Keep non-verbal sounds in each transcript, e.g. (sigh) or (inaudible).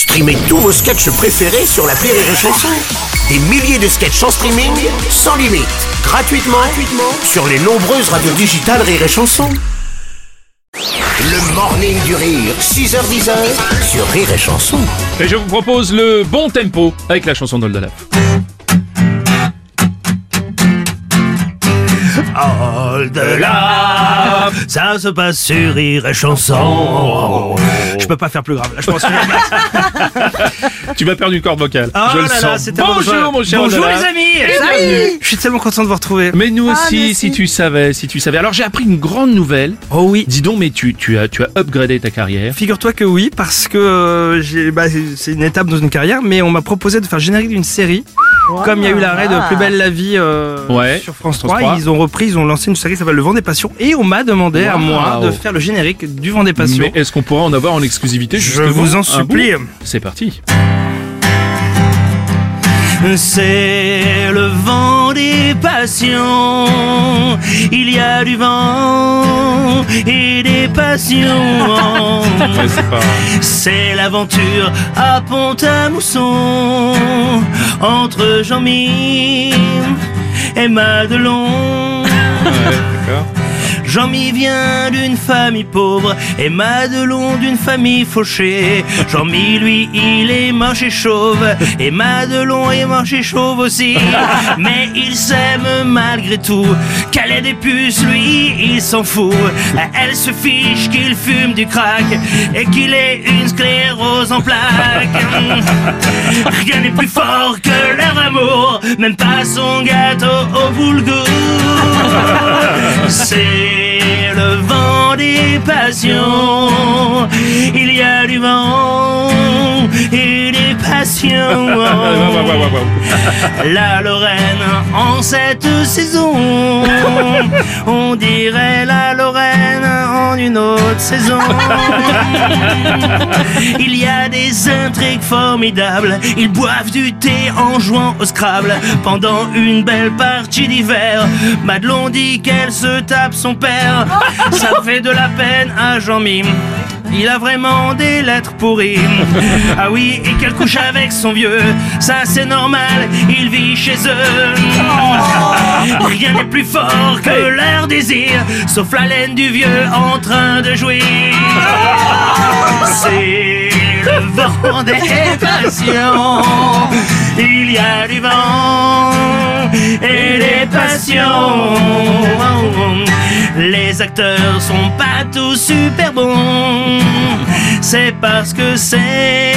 Streamez tous vos sketchs préférés sur la Rire et Chanson. Des milliers de sketchs en streaming, sans limite, gratuitement, gratuitement sur les nombreuses radios digitales Rire et Chanson. Le morning du rire, 6h10 sur Rire et Chanson. Et je vous propose le bon tempo avec la chanson d'Oldalaf. Oh là, ça se passe sur Rire et Chanson. Je peux pas faire plus grave. Là, je pense que (laughs) Tu m'as perdu une corde vocale. Oh je le là là, sens. c'était Bonjour bon. mon cher Bonjour Oldalaf. les amis. Je suis tellement content de vous retrouver. Mais nous aussi, si tu savais, si tu savais. Alors j'ai appris une grande nouvelle. Oh oui. Dis donc, mais tu, tu as, tu as upgradé ta carrière. Figure-toi que oui, parce que euh, j'ai, bah, c'est- c'est une étape dans une carrière, mais on m'a proposé de faire le générique d'une série. Comme il y a eu l'arrêt de Plus belle la vie euh, Ouais, sur France France 3, 3. ils ont repris, ils ont lancé une série qui s'appelle Le Vent des Passions, et on m'a demandé à moi de faire le générique du Vent des Passions. Mais est-ce qu'on pourra en avoir en exclusivité Je vous en un supplie. bout C'est parti. C'est le vent des passions. Il y a du vent et des passions. (laughs) C'est l'aventure à Pont-à-Mousson entre Jean-Mi et Madelon. Ouais. Jean-Mi vient d'une famille pauvre et Madelon d'une famille fauchée. Jean-Mi, lui, il est moche et chauve et Madelon est moche et chauve aussi. (laughs) Mais il s'aime malgré tout. Qu'elle ait des puces, lui, il s'en fout. Elle se fiche qu'il fume du crack et qu'il ait une sclérose en plaques. (laughs) Rien n'est plus fort que leur amour, même pas son gâteau au boulgour. (laughs) C'est le vent des passions. Il y a du vent et des passions. (laughs) La Lorraine en cette saison. (laughs) On dirait la Lorraine en une autre saison. (laughs) Il y a des intrigues formidables. Ils boivent du thé en jouant au Scrabble. Pendant une belle partie d'hiver, Madelon dit qu'elle se tape son père. Ça (laughs) fait de la peine à Jean-Mime. Il a vraiment des lettres pourries. Ah oui, et qu'elle couche avec son vieux. Ça c'est normal, il vit chez eux. Rien n'est plus fort que leur désir, sauf la laine du vieux en train de jouir. C'est le vent des passions. Il y a du vent et des passions. Les acteurs sont pas tous super bons. C'est parce que c'est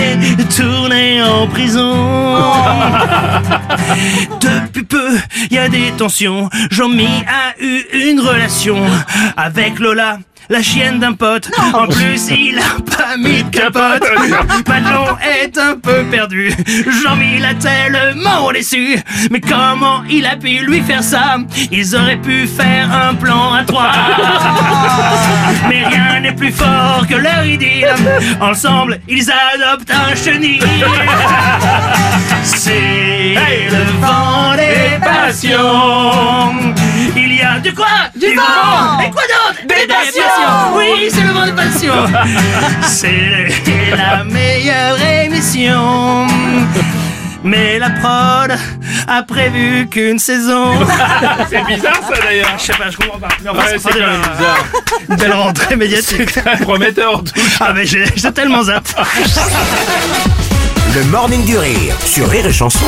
tourné en prison. (laughs) Depuis peu, il y a des tensions. Jean-Mi a eu une relation avec Lola. La chienne d'un pote. En plus, il a pas mis de capote. Madelon est un peu perdu. Jean-Mi l'a tellement déçu. Mais comment il a pu lui faire ça? Ils auraient pu faire un plan à trois. (laughs) Mais rien n'est plus fort que leur idylle. Ensemble, ils adoptent un chenil. C'est le vent des passions. Il y a du quoi? Du, vent. Et quoi d'autre? Des, passions. Oui, c'est le vent des passions. C'est la meilleure émission mais la prod a prévu qu'une saison. (laughs) c'est bizarre ça d'ailleurs. Ah, je sais pas, je comprends pas. C'est bizarre. (laughs) Une belle rentrée médiatique. Prometteur en tout. Cas. Ah mais j'ai tellement zap. Le morning du rire sur Rire et Chanson.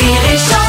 Rire et Chanson.